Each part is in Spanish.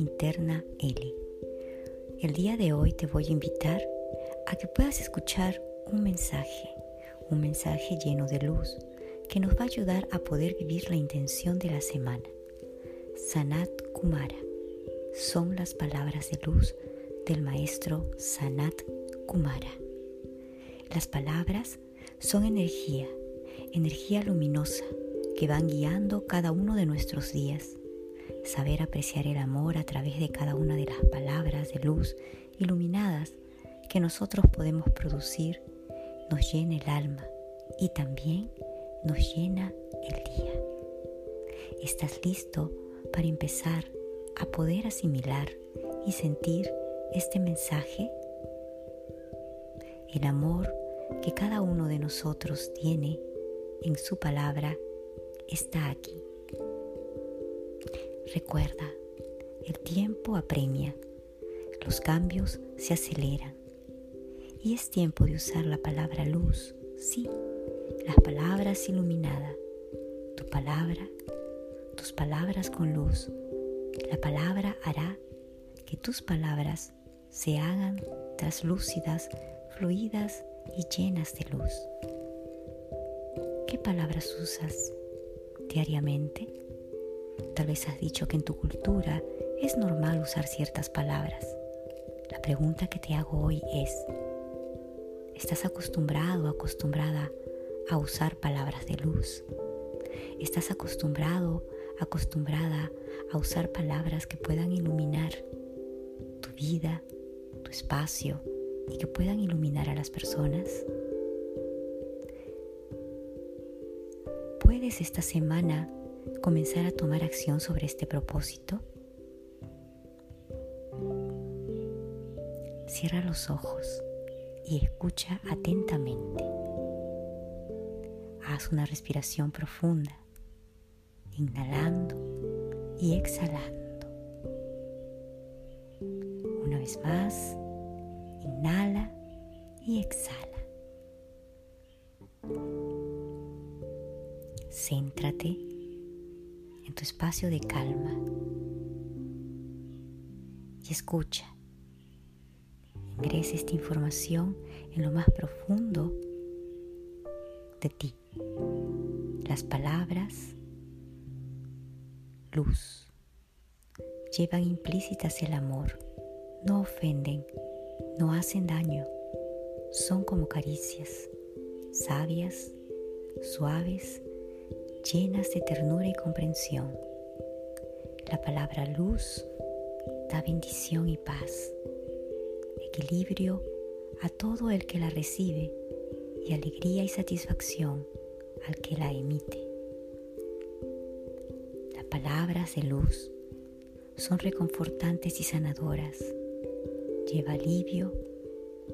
interna Eli. El día de hoy te voy a invitar a que puedas escuchar un mensaje, un mensaje lleno de luz que nos va a ayudar a poder vivir la intención de la semana. Sanat Kumara son las palabras de luz del maestro Sanat Kumara. Las palabras son energía, energía luminosa que van guiando cada uno de nuestros días. Saber apreciar el amor a través de cada una de las palabras de luz iluminadas que nosotros podemos producir nos llena el alma y también nos llena el día. ¿Estás listo para empezar a poder asimilar y sentir este mensaje? El amor que cada uno de nosotros tiene en su palabra está aquí. Recuerda, el tiempo apremia, los cambios se aceleran y es tiempo de usar la palabra luz, sí, las palabras iluminada, tu palabra, tus palabras con luz. La palabra hará que tus palabras se hagan traslúcidas, fluidas y llenas de luz. ¿Qué palabras usas diariamente? Tal vez has dicho que en tu cultura es normal usar ciertas palabras. La pregunta que te hago hoy es, ¿estás acostumbrado acostumbrada a usar palabras de luz? ¿Estás acostumbrado, acostumbrada a usar palabras que puedan iluminar tu vida, tu espacio y que puedan iluminar a las personas? ¿Puedes esta semana comenzar a tomar acción sobre este propósito? Cierra los ojos y escucha atentamente. Haz una respiración profunda, inhalando y exhalando. Una vez más, inhala y exhala. Céntrate en tu espacio de calma y escucha. Ingresa esta información en lo más profundo de ti. Las palabras, luz, llevan implícitas el amor, no ofenden, no hacen daño, son como caricias, sabias, suaves llenas de ternura y comprensión. La palabra luz da bendición y paz, equilibrio a todo el que la recibe y alegría y satisfacción al que la emite. Las palabras de luz son reconfortantes y sanadoras. Lleva alivio,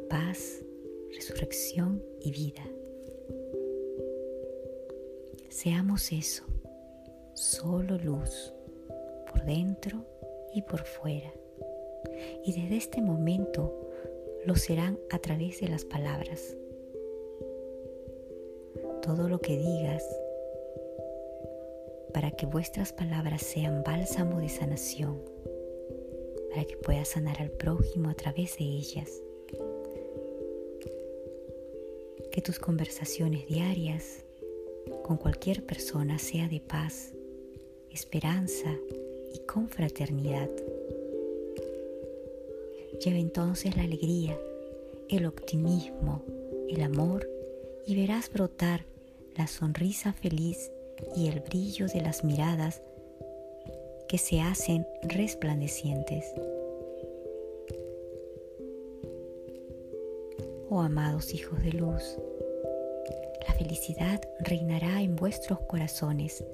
paz, resurrección y vida. Seamos eso, solo luz, por dentro y por fuera. Y desde este momento lo serán a través de las palabras. Todo lo que digas para que vuestras palabras sean bálsamo de sanación, para que puedas sanar al prójimo a través de ellas. Que tus conversaciones diarias con cualquier persona sea de paz, esperanza y confraternidad. Lleva entonces la alegría, el optimismo, el amor y verás brotar la sonrisa feliz y el brillo de las miradas que se hacen resplandecientes. Oh amados hijos de luz, felicidad reinará en vuestros corazones,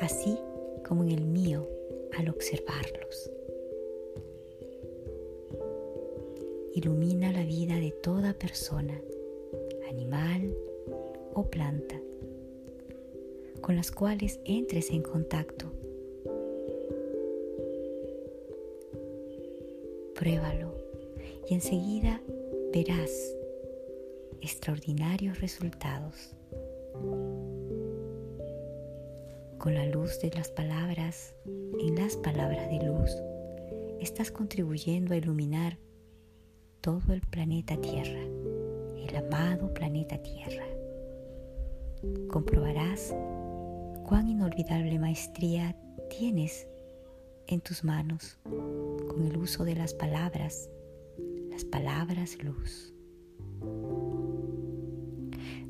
así como en el mío al observarlos. Ilumina la vida de toda persona, animal o planta, con las cuales entres en contacto. Pruébalo y enseguida verás extraordinarios resultados con la luz de las palabras en las palabras de luz estás contribuyendo a iluminar todo el planeta Tierra, el amado planeta Tierra. Comprobarás cuán inolvidable maestría tienes en tus manos con el uso de las palabras, las palabras luz.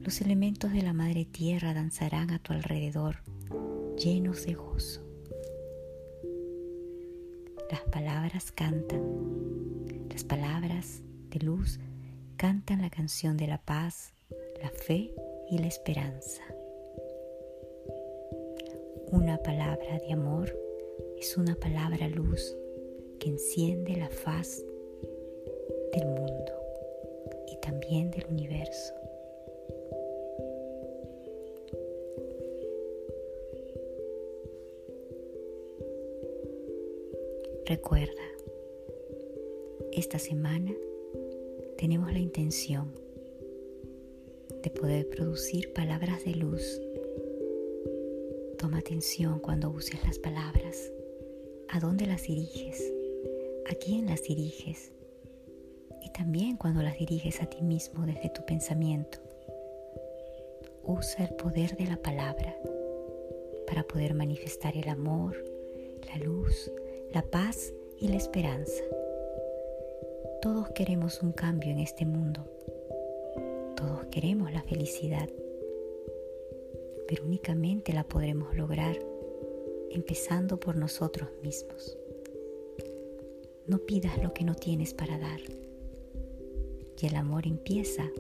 Los elementos de la Madre Tierra danzarán a tu alrededor, llenos de gozo. Las palabras cantan, las palabras de luz cantan la canción de la paz, la fe y la esperanza. Una palabra de amor es una palabra luz que enciende la faz del mundo y también del universo. Recuerda, esta semana tenemos la intención de poder producir palabras de luz. Toma atención cuando uses las palabras. ¿A dónde las diriges? ¿A quién las diriges? Y también cuando las diriges a ti mismo desde tu pensamiento. Usa el poder de la palabra para poder manifestar el amor, la luz, la paz y la esperanza. Todos queremos un cambio en este mundo. Todos queremos la felicidad. Pero únicamente la podremos lograr empezando por nosotros mismos. No pidas lo que no tienes para dar. Y el amor empieza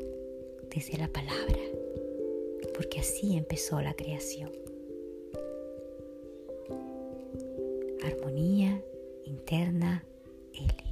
desde la palabra, porque así empezó la creación. armonía interna L.